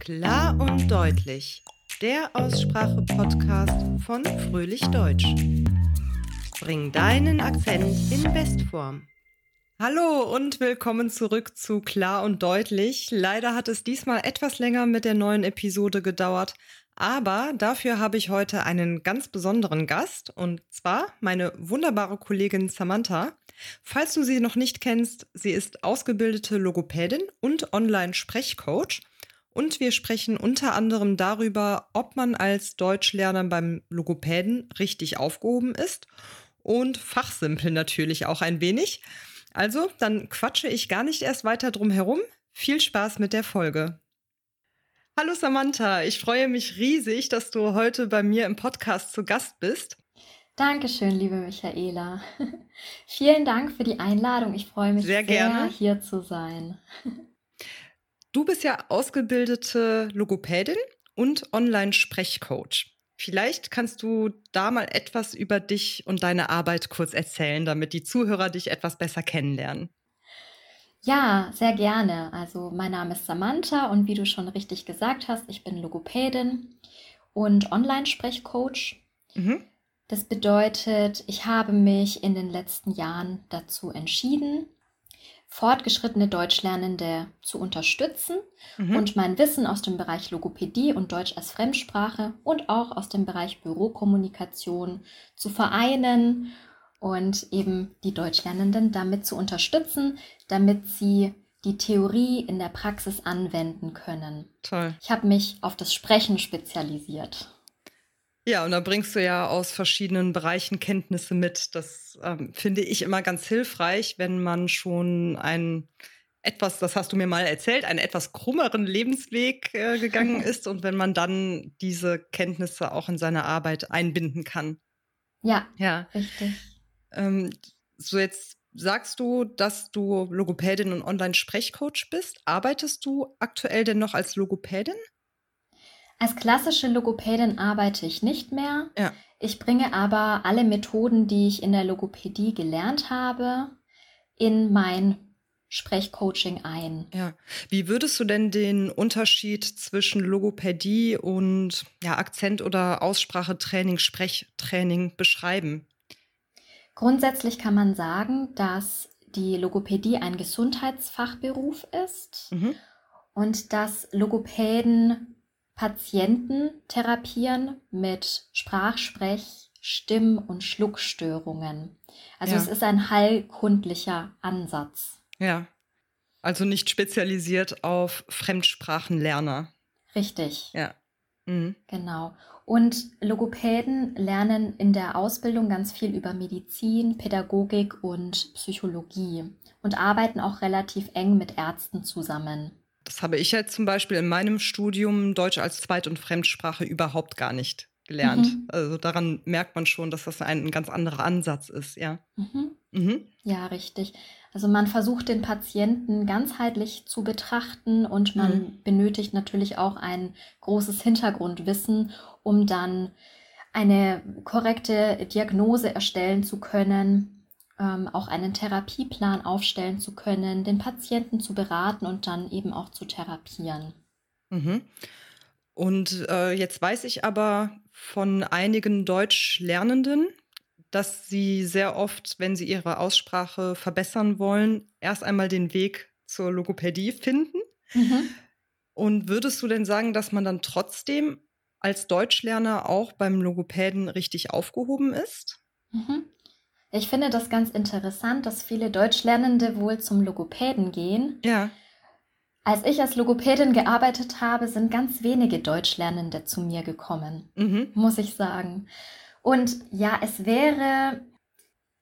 Klar und deutlich. Der Aussprache-Podcast von Fröhlich Deutsch. Bring deinen Akzent in Bestform. Hallo und willkommen zurück zu Klar und Deutlich. Leider hat es diesmal etwas länger mit der neuen Episode gedauert, aber dafür habe ich heute einen ganz besonderen Gast und zwar meine wunderbare Kollegin Samantha. Falls du sie noch nicht kennst, sie ist ausgebildete Logopädin und Online-Sprechcoach und wir sprechen unter anderem darüber, ob man als Deutschlerner beim Logopäden richtig aufgehoben ist und fachsimpel natürlich auch ein wenig. Also, dann quatsche ich gar nicht erst weiter drum herum. Viel Spaß mit der Folge. Hallo Samantha, ich freue mich riesig, dass du heute bei mir im Podcast zu Gast bist. Dankeschön, liebe Michaela. Vielen Dank für die Einladung. Ich freue mich sehr, sehr hier zu sein. Du bist ja ausgebildete Logopädin und Online-Sprechcoach. Vielleicht kannst du da mal etwas über dich und deine Arbeit kurz erzählen, damit die Zuhörer dich etwas besser kennenlernen. Ja, sehr gerne. Also mein Name ist Samantha und wie du schon richtig gesagt hast, ich bin Logopädin und Online-Sprechcoach. Mhm. Das bedeutet, ich habe mich in den letzten Jahren dazu entschieden, fortgeschrittene Deutschlernende zu unterstützen mhm. und mein Wissen aus dem Bereich Logopädie und Deutsch als Fremdsprache und auch aus dem Bereich Bürokommunikation zu vereinen und eben die Deutschlernenden damit zu unterstützen, damit sie die Theorie in der Praxis anwenden können. Toll. Ich habe mich auf das Sprechen spezialisiert. Ja, und da bringst du ja aus verschiedenen Bereichen Kenntnisse mit. Das ähm, finde ich immer ganz hilfreich, wenn man schon ein etwas, das hast du mir mal erzählt, einen etwas krummeren Lebensweg äh, gegangen ist und wenn man dann diese Kenntnisse auch in seine Arbeit einbinden kann. Ja, ja. richtig. Ähm, so jetzt sagst du, dass du Logopädin und Online-Sprechcoach bist. Arbeitest du aktuell denn noch als Logopädin? Als klassische Logopädin arbeite ich nicht mehr. Ja. Ich bringe aber alle Methoden, die ich in der Logopädie gelernt habe, in mein Sprechcoaching ein. Ja. Wie würdest du denn den Unterschied zwischen Logopädie und ja, Akzent- oder Aussprachetraining, Sprechtraining beschreiben? Grundsätzlich kann man sagen, dass die Logopädie ein Gesundheitsfachberuf ist mhm. und dass Logopäden Patienten therapieren mit Sprach-, Sprech-, Stimm- und Schluckstörungen. Also ja. es ist ein heilkundlicher Ansatz. Ja. Also nicht spezialisiert auf Fremdsprachenlerner. Richtig. Ja. Mhm. Genau. Und Logopäden lernen in der Ausbildung ganz viel über Medizin, Pädagogik und Psychologie und arbeiten auch relativ eng mit Ärzten zusammen. Das habe ich jetzt zum Beispiel in meinem Studium Deutsch als Zweit- und Fremdsprache überhaupt gar nicht gelernt. Mhm. Also daran merkt man schon, dass das ein, ganz anderer Ansatz ist, ja. Mhm. Mhm. Ja, richtig. Also man versucht den Patienten ganzheitlich zu betrachten und man mhm. benötigt natürlich auch ein großes Hintergrundwissen, um dann eine korrekte Diagnose erstellen zu können ähm, auch einen Therapieplan aufstellen zu können, den Patienten zu beraten und dann eben auch zu therapieren. Mhm. Und äh, jetzt weiß ich aber von einigen Deutschlernenden, dass sie sehr oft, wenn sie ihre Aussprache verbessern wollen, erst einmal den Weg zur Logopädie finden. Mhm. Und würdest du denn sagen, dass man dann trotzdem als Deutschlerner auch beim Logopäden richtig aufgehoben ist? Mhm. Ich finde das ganz interessant, dass viele Deutschlernende wohl zum Logopäden gehen. Ja. Als ich als Logopädin gearbeitet habe, sind ganz wenige Deutschlernende zu mir gekommen, mhm. muss ich sagen. Und ja, es wäre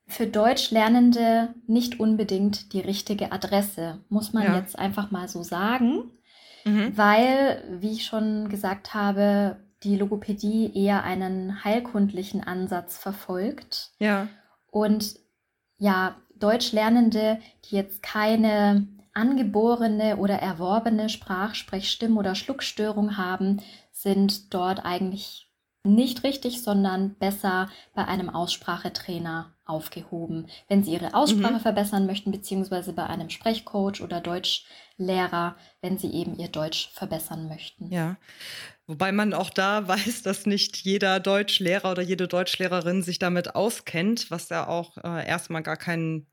für Deutschlernende nicht unbedingt die richtige Adresse, muss man ja. jetzt einfach mal so sagen, mhm. weil, wie ich schon gesagt habe, die Logopädie eher einen heilkundlichen Ansatz verfolgt. Ja. Und ja, Deutschlernende, die jetzt keine angeborene oder erworbene Sprach-, Sprech-, Stimm- oder Schluckstörung haben, sind dort eigentlich nicht richtig, sondern besser bei einem Aussprachetrainer aufgehoben, wenn Sie Ihre Aussprache mhm. verbessern möchten, beziehungsweise bei einem Sprechcoach oder Deutschlehrer, wenn Sie eben Ihr Deutsch verbessern möchten. Ja. Wobei man auch da weiß, dass nicht jeder Deutschlehrer oder jede Deutschlehrerin sich damit auskennt, was ja auch äh, erstmal gar kein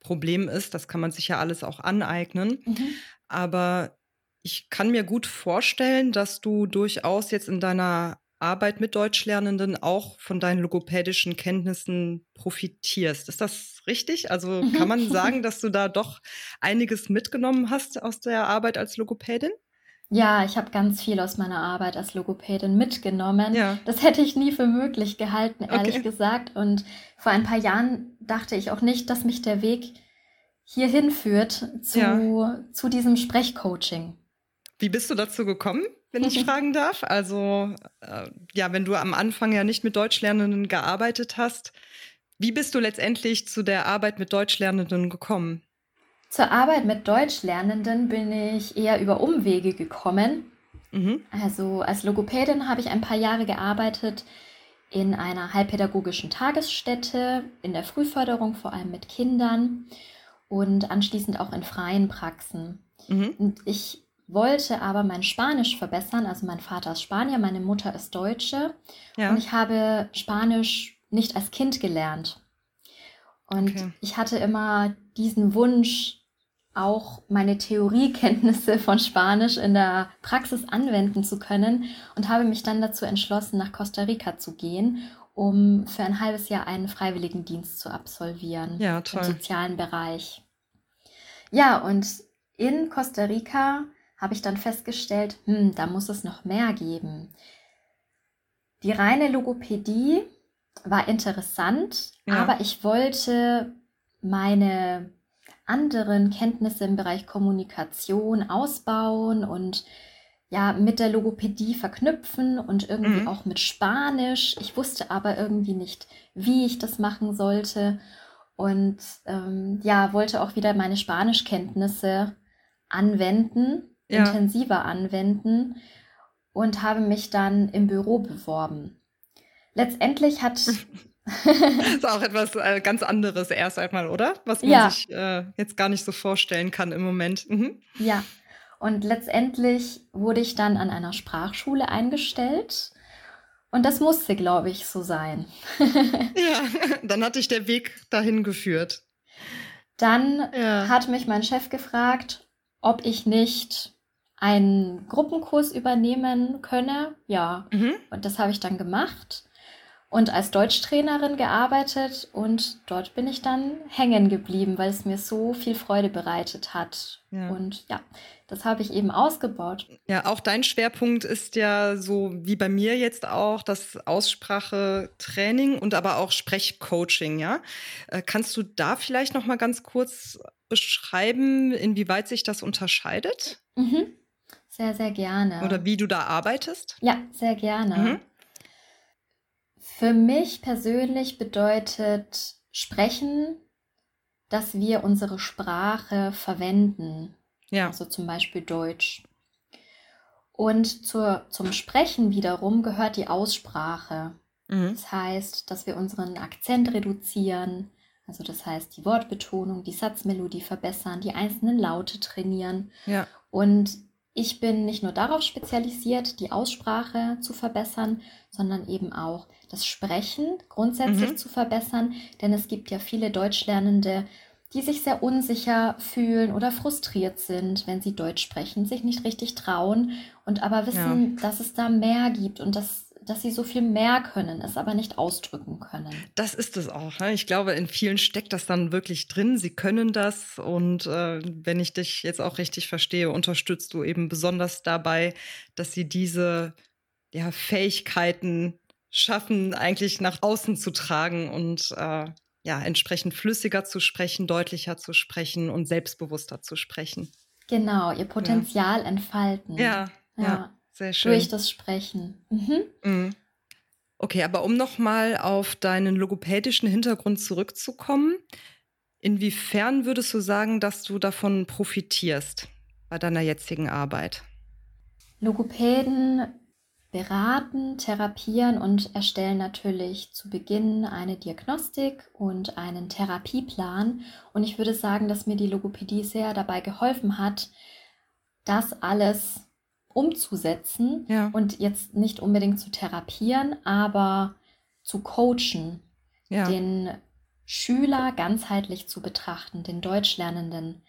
Problem ist. Das kann man sich ja alles auch aneignen. Mhm. Aber ich kann mir gut vorstellen, dass du durchaus jetzt in deiner Arbeit mit Deutschlernenden auch von deinen logopädischen Kenntnissen profitierst. Ist das richtig? Also kann man sagen, dass du da doch einiges mitgenommen hast aus der Arbeit als Logopädin? Ja, ich habe ganz viel aus meiner Arbeit als Logopädin mitgenommen. Ja. Das hätte ich nie für möglich gehalten, ehrlich okay. gesagt. Und vor ein paar Jahren dachte ich auch nicht, dass mich der Weg hierhin führt zu, ja. zu diesem Sprechcoaching. Wie bist du dazu gekommen, wenn ich fragen darf? Also, äh, ja, wenn du am Anfang ja nicht mit Deutschlernenden gearbeitet hast, wie bist du letztendlich zu der Arbeit mit Deutschlernenden gekommen? Zur Arbeit mit Deutschlernenden bin ich eher über Umwege gekommen. Mhm. Also als Logopädin habe ich ein paar Jahre gearbeitet in einer heilpädagogischen Tagesstätte, in der Frühförderung, vor allem mit Kindern und anschließend auch in freien Praxen. Mhm. Und ich wollte aber mein Spanisch verbessern. Also mein Vater ist Spanier, meine Mutter ist Deutsche. Ja. Und ich habe Spanisch nicht als Kind gelernt. Und okay. ich hatte immer diesen Wunsch, auch meine Theoriekenntnisse von Spanisch in der Praxis anwenden zu können und habe mich dann dazu entschlossen, nach Costa Rica zu gehen, um für ein halbes Jahr einen Freiwilligendienst zu absolvieren ja, im sozialen Bereich. Ja, und in Costa Rica habe ich dann festgestellt, hm, da muss es noch mehr geben. Die reine Logopädie war interessant, ja. aber ich wollte meine anderen Kenntnisse im Bereich Kommunikation ausbauen und ja, mit der Logopädie verknüpfen und irgendwie mhm. auch mit Spanisch. Ich wusste aber irgendwie nicht, wie ich das machen sollte und ähm, ja, wollte auch wieder meine Spanischkenntnisse anwenden, ja. intensiver anwenden und habe mich dann im Büro beworben. Letztendlich hat das ist auch etwas äh, ganz anderes erst einmal, oder? Was man ja. sich äh, jetzt gar nicht so vorstellen kann im Moment. Mhm. Ja, und letztendlich wurde ich dann an einer Sprachschule eingestellt. Und das musste, glaube ich, so sein. ja, dann hat dich der Weg dahin geführt. Dann ja. hat mich mein Chef gefragt, ob ich nicht einen Gruppenkurs übernehmen könne. Ja, mhm. und das habe ich dann gemacht und als Deutschtrainerin gearbeitet und dort bin ich dann hängen geblieben, weil es mir so viel Freude bereitet hat. Ja. Und ja, das habe ich eben ausgebaut. Ja, auch dein Schwerpunkt ist ja so wie bei mir jetzt auch das Aussprachetraining und aber auch Sprechcoaching, ja? Äh, kannst du da vielleicht noch mal ganz kurz beschreiben, inwieweit sich das unterscheidet? Mhm. Sehr, sehr gerne. Oder wie du da arbeitest? Ja, sehr gerne. Mhm. Für mich persönlich bedeutet Sprechen, dass wir unsere Sprache verwenden. Ja. Also zum Beispiel Deutsch. Und zur, zum Sprechen wiederum gehört die Aussprache. Mhm. Das heißt, dass wir unseren Akzent reduzieren. Also das heißt, die Wortbetonung, die Satzmelodie verbessern, die einzelnen Laute trainieren. Ja. Und ich bin nicht nur darauf spezialisiert, die Aussprache zu verbessern, sondern eben auch das Sprechen grundsätzlich mhm. zu verbessern. Denn es gibt ja viele Deutschlernende, die sich sehr unsicher fühlen oder frustriert sind, wenn sie Deutsch sprechen, sich nicht richtig trauen und aber wissen, ja. dass es da mehr gibt und dass dass sie so viel mehr können, es aber nicht ausdrücken können. Das ist es auch. Ne? Ich glaube, in vielen steckt das dann wirklich drin. Sie können das. Und äh, wenn ich dich jetzt auch richtig verstehe, unterstützt du eben besonders dabei, dass sie diese ja, Fähigkeiten schaffen, eigentlich nach außen zu tragen und äh, ja, entsprechend flüssiger zu sprechen, deutlicher zu sprechen und selbstbewusster zu sprechen. Genau, ihr Potenzial ja. entfalten. Ja, ja. ja. Sehr schön. Durch das Sprechen. Mhm. Mhm. Okay, aber um nochmal auf deinen logopädischen Hintergrund zurückzukommen, inwiefern würdest du sagen, dass du davon profitierst bei deiner jetzigen Arbeit? Logopäden beraten, therapieren und erstellen natürlich zu Beginn eine Diagnostik und einen Therapieplan. Und ich würde sagen, dass mir die Logopädie sehr dabei geholfen hat, das alles umzusetzen ja. und jetzt nicht unbedingt zu therapieren, aber zu coachen, ja. den Schüler ganzheitlich zu betrachten, den Deutschlernenden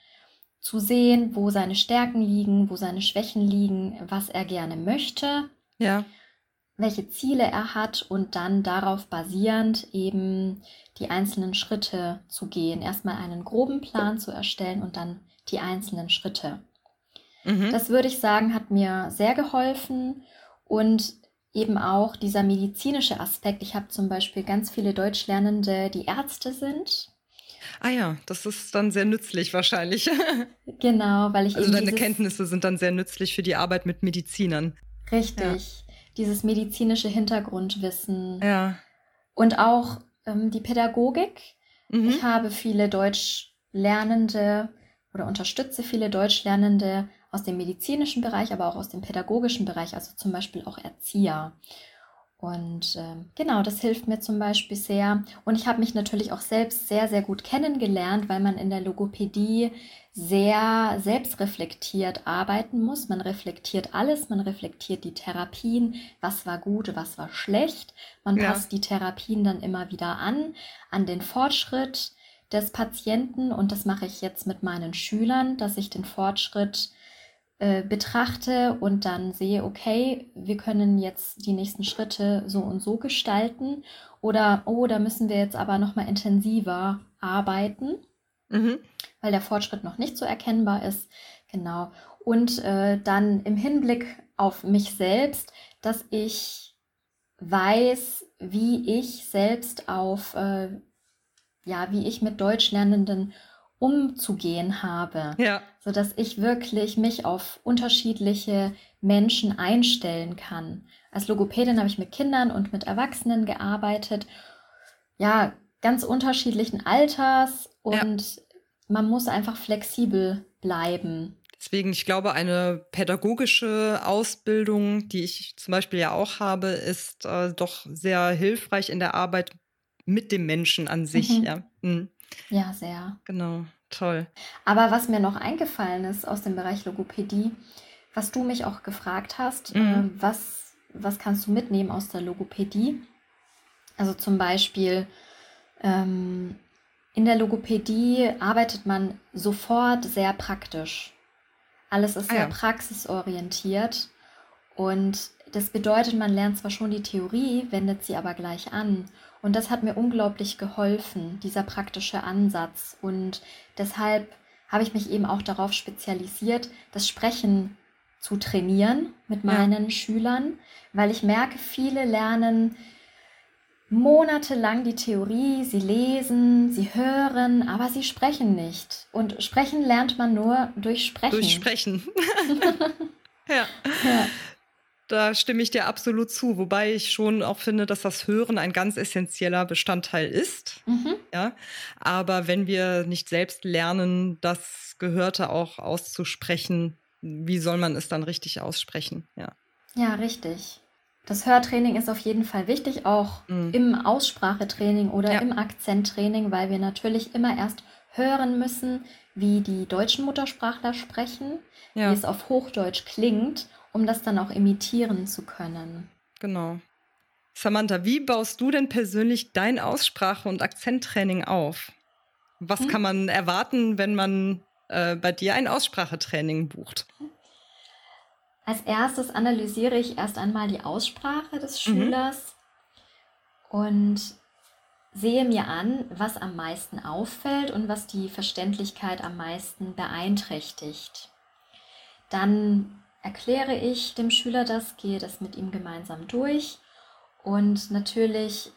zu sehen, wo seine Stärken liegen, wo seine Schwächen liegen, was er gerne möchte, ja. welche Ziele er hat und dann darauf basierend eben die einzelnen Schritte zu gehen. Erstmal einen groben Plan zu erstellen und dann die einzelnen Schritte. Mhm. Das würde ich sagen, hat mir sehr geholfen und eben auch dieser medizinische Aspekt. Ich habe zum Beispiel ganz viele Deutschlernende, die Ärzte sind. Ah ja, das ist dann sehr nützlich wahrscheinlich. Genau, weil ich. Also deine Kenntnisse sind dann sehr nützlich für die Arbeit mit Medizinern. Richtig. Ja. Dieses medizinische Hintergrundwissen. Ja. Und auch ähm, die Pädagogik. Mhm. Ich habe viele Deutschlernende oder unterstütze viele Deutschlernende aus dem medizinischen Bereich, aber auch aus dem pädagogischen Bereich, also zum Beispiel auch Erzieher. Und äh, genau, das hilft mir zum Beispiel sehr. Und ich habe mich natürlich auch selbst sehr, sehr gut kennengelernt, weil man in der Logopädie sehr selbstreflektiert arbeiten muss. Man reflektiert alles, man reflektiert die Therapien, was war gut, was war schlecht. Man ja. passt die Therapien dann immer wieder an, an den Fortschritt des Patienten. Und das mache ich jetzt mit meinen Schülern, dass ich den Fortschritt äh, betrachte und dann sehe, okay, wir können jetzt die nächsten Schritte so und so gestalten oder, oh, da müssen wir jetzt aber nochmal intensiver arbeiten, mhm. weil der Fortschritt noch nicht so erkennbar ist. Genau. Und äh, dann im Hinblick auf mich selbst, dass ich weiß, wie ich selbst auf, äh, ja, wie ich mit Deutschlernenden umzugehen habe, ja. sodass ich wirklich mich auf unterschiedliche Menschen einstellen kann. Als Logopädin habe ich mit Kindern und mit Erwachsenen gearbeitet, ja, ganz unterschiedlichen Alters und ja. man muss einfach flexibel bleiben. Deswegen, ich glaube, eine pädagogische Ausbildung, die ich zum Beispiel ja auch habe, ist äh, doch sehr hilfreich in der Arbeit mit dem Menschen an sich. Mhm. Ja. Mhm. Ja, sehr. Genau, toll. Aber was mir noch eingefallen ist aus dem Bereich Logopädie, was du mich auch gefragt hast, mhm. äh, was, was kannst du mitnehmen aus der Logopädie? Also zum Beispiel ähm, in der Logopädie arbeitet man sofort sehr praktisch. Alles ist ah, sehr ja. praxisorientiert und das bedeutet, man lernt zwar schon die Theorie, wendet sie aber gleich an. Und das hat mir unglaublich geholfen, dieser praktische Ansatz. Und deshalb habe ich mich eben auch darauf spezialisiert, das Sprechen zu trainieren mit meinen ja. Schülern, weil ich merke, viele lernen monatelang die Theorie, sie lesen, sie hören, aber sie sprechen nicht. Und sprechen lernt man nur durch Sprechen. Durch Sprechen. ja. ja. Da stimme ich dir absolut zu, wobei ich schon auch finde, dass das Hören ein ganz essentieller Bestandteil ist. Mhm. Ja, aber wenn wir nicht selbst lernen, das Gehörte auch auszusprechen, wie soll man es dann richtig aussprechen? Ja, ja richtig. Das Hörtraining ist auf jeden Fall wichtig, auch mhm. im Aussprachetraining oder ja. im Akzenttraining, weil wir natürlich immer erst hören müssen, wie die deutschen Muttersprachler sprechen, ja. wie es auf Hochdeutsch klingt um das dann auch imitieren zu können. Genau. Samantha, wie baust du denn persönlich dein Aussprache- und Akzenttraining auf? Was hm? kann man erwarten, wenn man äh, bei dir ein Aussprachetraining bucht? Als erstes analysiere ich erst einmal die Aussprache des mhm. Schülers mhm. und sehe mir an, was am meisten auffällt und was die Verständlichkeit am meisten beeinträchtigt. Dann erkläre ich dem Schüler das, gehe das mit ihm gemeinsam durch. Und natürlich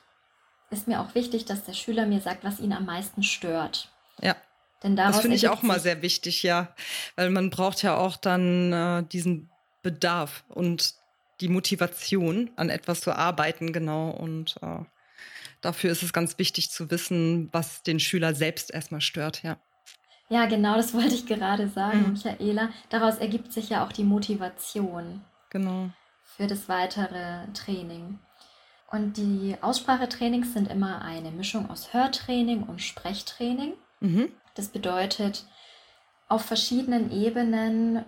ist mir auch wichtig, dass der Schüler mir sagt, was ihn am meisten stört. Ja. Denn das finde ich auch mal sehr wichtig, ja. Weil man braucht ja auch dann äh, diesen Bedarf und die Motivation, an etwas zu arbeiten, genau. Und äh, dafür ist es ganz wichtig zu wissen, was den Schüler selbst erstmal stört, ja. Ja, genau, das wollte ich gerade sagen, mhm. Michaela. Daraus ergibt sich ja auch die Motivation. Genau. für das weitere Training. Und die Aussprachetrainings sind immer eine Mischung aus Hörtraining und Sprechtraining. Mhm. Das bedeutet, auf verschiedenen Ebenen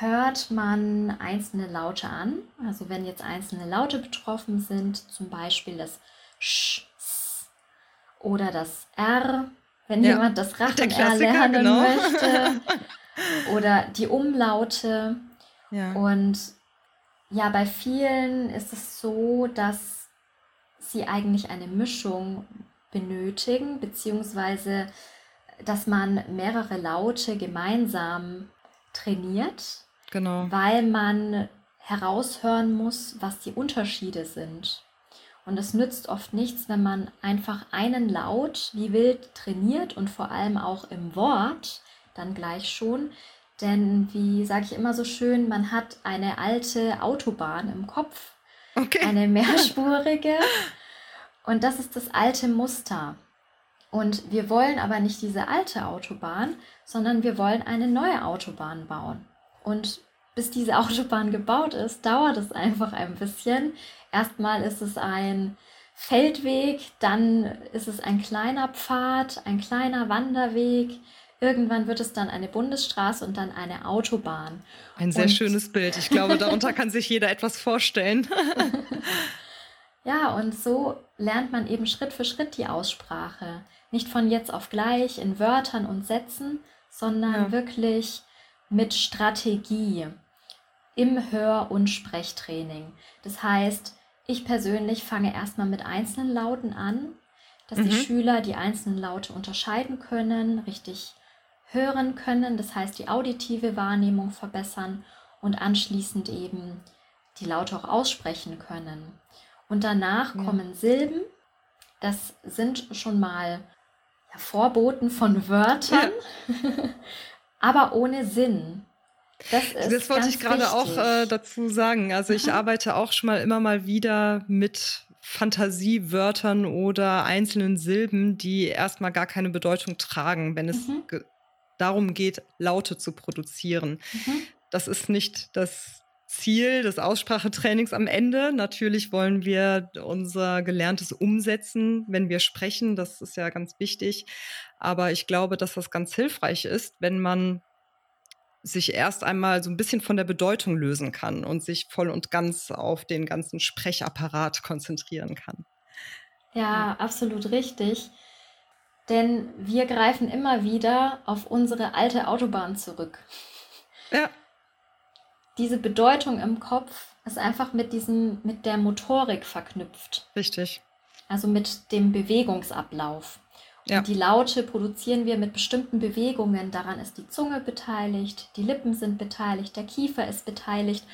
hört man einzelne Laute an. Also wenn jetzt einzelne Laute betroffen sind, zum Beispiel das Sch, S oder das R, wenn ja, jemand das Rachen erlernen genau. möchte, oder die Umlaute. Ja. Und ja, bei vielen ist es so, dass sie eigentlich eine Mischung benötigen, beziehungsweise dass man mehrere Laute gemeinsam trainiert, genau. weil man heraushören muss, was die Unterschiede sind. Und es nützt oft nichts, wenn man einfach einen Laut wie wild trainiert und vor allem auch im Wort dann gleich schon. Denn wie sage ich immer so schön, man hat eine alte Autobahn im Kopf, okay. eine mehrspurige. und das ist das alte Muster. Und wir wollen aber nicht diese alte Autobahn, sondern wir wollen eine neue Autobahn bauen. Und bis diese Autobahn gebaut ist, dauert es einfach ein bisschen. Erstmal ist es ein Feldweg, dann ist es ein kleiner Pfad, ein kleiner Wanderweg. Irgendwann wird es dann eine Bundesstraße und dann eine Autobahn. Ein sehr und schönes Bild. Ich glaube, darunter kann sich jeder etwas vorstellen. ja, und so lernt man eben Schritt für Schritt die Aussprache. Nicht von jetzt auf gleich in Wörtern und Sätzen, sondern ja. wirklich mit Strategie im Hör- und Sprechtraining. Das heißt, ich persönlich fange erstmal mit einzelnen Lauten an, dass mhm. die Schüler die einzelnen Laute unterscheiden können, richtig hören können, das heißt die auditive Wahrnehmung verbessern und anschließend eben die Laute auch aussprechen können. Und danach ja. kommen Silben. Das sind schon mal Vorboten von Wörtern, ja. aber ohne Sinn. Das, das wollte ich gerade auch äh, dazu sagen. Also ich arbeite auch schon mal immer mal wieder mit Fantasiewörtern oder einzelnen Silben, die erstmal gar keine Bedeutung tragen, wenn es mhm. darum geht, Laute zu produzieren. Mhm. Das ist nicht das Ziel des Aussprachetrainings am Ende. Natürlich wollen wir unser Gelerntes umsetzen, wenn wir sprechen. Das ist ja ganz wichtig. Aber ich glaube, dass das ganz hilfreich ist, wenn man sich erst einmal so ein bisschen von der Bedeutung lösen kann und sich voll und ganz auf den ganzen Sprechapparat konzentrieren kann. Ja, absolut richtig. Denn wir greifen immer wieder auf unsere alte Autobahn zurück. Ja diese Bedeutung im Kopf ist einfach mit diesem, mit der Motorik verknüpft. Richtig. Also mit dem Bewegungsablauf. Ja. Die Laute produzieren wir mit bestimmten Bewegungen. Daran ist die Zunge beteiligt, die Lippen sind beteiligt, der Kiefer ist beteiligt.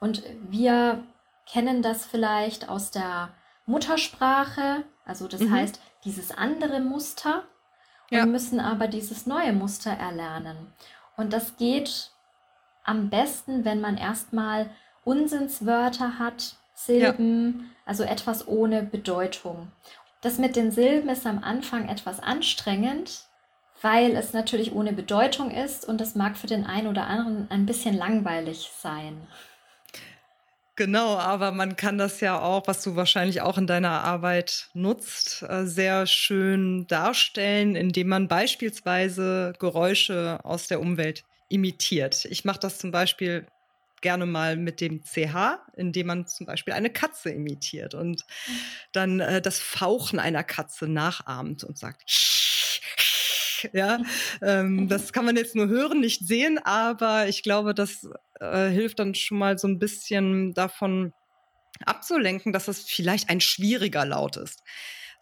Und wir kennen das vielleicht aus der Muttersprache. Also das mhm. heißt, dieses andere Muster. Ja. Und müssen aber dieses neue Muster erlernen. Und das geht am besten, wenn man erstmal Unsinnswörter hat, Silben, ja. also etwas ohne Bedeutung. Das mit den Silben ist am Anfang etwas anstrengend, weil es natürlich ohne Bedeutung ist und das mag für den einen oder anderen ein bisschen langweilig sein. Genau, aber man kann das ja auch, was du wahrscheinlich auch in deiner Arbeit nutzt, äh, sehr schön darstellen, indem man beispielsweise Geräusche aus der Umwelt imitiert. Ich mache das zum Beispiel gerne mal mit dem CH, indem man zum Beispiel eine Katze imitiert und dann äh, das Fauchen einer Katze nachahmt und sagt, ja, ähm, das kann man jetzt nur hören, nicht sehen, aber ich glaube, das äh, hilft dann schon mal so ein bisschen davon abzulenken, dass es vielleicht ein schwieriger Laut ist.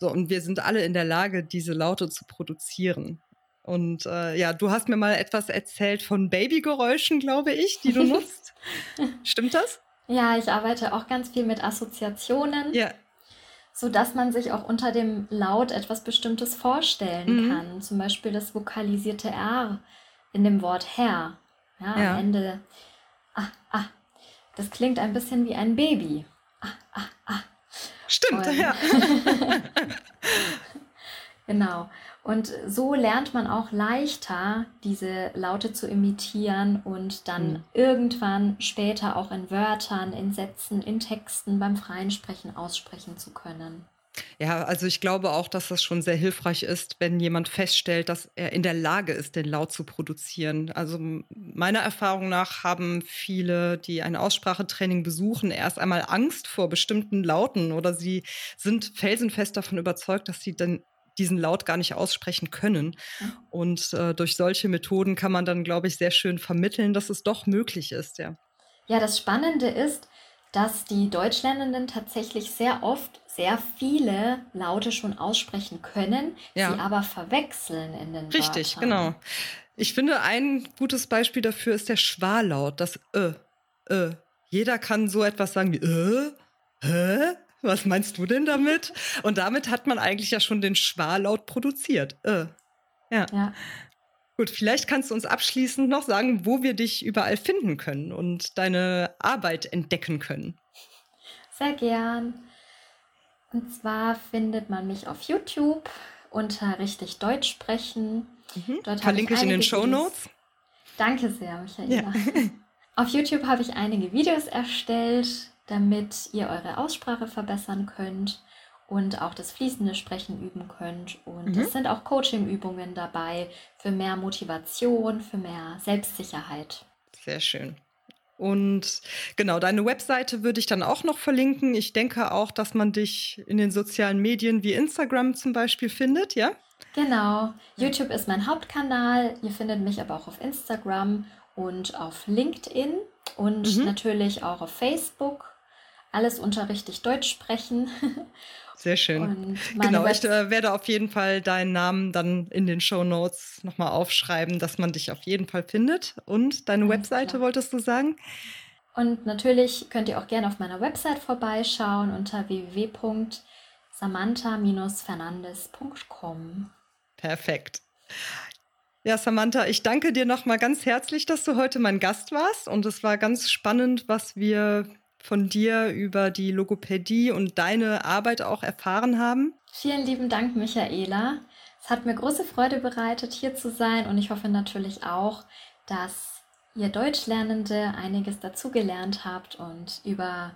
So, und wir sind alle in der Lage, diese Laute zu produzieren. Und äh, ja, du hast mir mal etwas erzählt von Babygeräuschen, glaube ich, die du nutzt. Stimmt das? Ja, ich arbeite auch ganz viel mit Assoziationen. Ja. Sodass man sich auch unter dem Laut etwas Bestimmtes vorstellen mhm. kann. Zum Beispiel das vokalisierte R in dem Wort Herr. Ja, ja. am Ende. Ah, ah. Das klingt ein bisschen wie ein Baby. Ah, ah, ah. Stimmt, Und, ja. Genau. Und so lernt man auch leichter, diese Laute zu imitieren und dann mhm. irgendwann später auch in Wörtern, in Sätzen, in Texten beim freien Sprechen aussprechen zu können. Ja, also ich glaube auch, dass das schon sehr hilfreich ist, wenn jemand feststellt, dass er in der Lage ist, den Laut zu produzieren. Also meiner Erfahrung nach haben viele, die ein Aussprachetraining besuchen, erst einmal Angst vor bestimmten Lauten oder sie sind felsenfest davon überzeugt, dass sie dann diesen Laut gar nicht aussprechen können. Und äh, durch solche Methoden kann man dann, glaube ich, sehr schön vermitteln, dass es doch möglich ist, ja. Ja, das Spannende ist, dass die Deutschlernenden tatsächlich sehr oft sehr viele Laute schon aussprechen können, ja. sie aber verwechseln in den Richtig, Wörtern. genau. Ich finde, ein gutes Beispiel dafür ist der Schwarlaut, das Ö. Ö. Jeder kann so etwas sagen wie Ö, hä? Was meinst du denn damit? Und damit hat man eigentlich ja schon den Schwarlaut produziert. Ö. Ja. ja. Gut, vielleicht kannst du uns abschließend noch sagen, wo wir dich überall finden können und deine Arbeit entdecken können. Sehr gern. Und zwar findet man mich auf YouTube unter richtig Deutsch sprechen. Mhm. Dort Verlinke ich, ich in den Show Notes. Danke sehr, Michaela. Ja. auf YouTube habe ich einige Videos erstellt, damit ihr eure Aussprache verbessern könnt und auch das fließende Sprechen üben könnt. Und mhm. es sind auch Coaching-Übungen dabei für mehr Motivation, für mehr Selbstsicherheit. Sehr schön. Und genau, deine Webseite würde ich dann auch noch verlinken. Ich denke auch, dass man dich in den sozialen Medien wie Instagram zum Beispiel findet, ja? Genau. YouTube ist mein Hauptkanal. Ihr findet mich aber auch auf Instagram und auf LinkedIn und mhm. natürlich auch auf Facebook. Alles unter richtig Deutsch sprechen. Sehr schön. Genau, ich äh, werde auf jeden Fall deinen Namen dann in den Show Notes nochmal aufschreiben, dass man dich auf jeden Fall findet. Und deine Alles Webseite klar. wolltest du sagen? Und natürlich könnt ihr auch gerne auf meiner Website vorbeischauen unter www.samantha-fernandes.com. Perfekt. Ja, Samantha, ich danke dir nochmal ganz herzlich, dass du heute mein Gast warst. Und es war ganz spannend, was wir von dir über die Logopädie und deine Arbeit auch erfahren haben. Vielen lieben Dank, Michaela. Es hat mir große Freude bereitet, hier zu sein und ich hoffe natürlich auch, dass ihr Deutschlernende einiges dazugelernt habt und über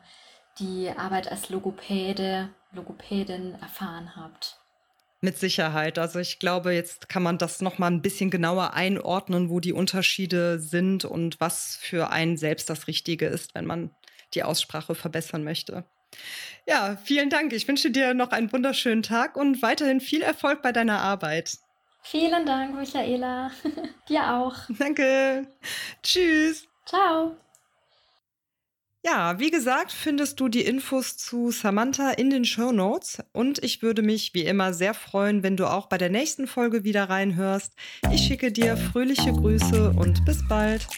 die Arbeit als Logopäde, Logopädin erfahren habt. Mit Sicherheit. Also ich glaube, jetzt kann man das noch mal ein bisschen genauer einordnen, wo die Unterschiede sind und was für einen selbst das Richtige ist, wenn man die Aussprache verbessern möchte. Ja, vielen Dank. Ich wünsche dir noch einen wunderschönen Tag und weiterhin viel Erfolg bei deiner Arbeit. Vielen Dank, Michaela. dir auch. Danke. Tschüss. Ciao. Ja, wie gesagt, findest du die Infos zu Samantha in den Show Notes und ich würde mich wie immer sehr freuen, wenn du auch bei der nächsten Folge wieder reinhörst. Ich schicke dir fröhliche Grüße und bis bald.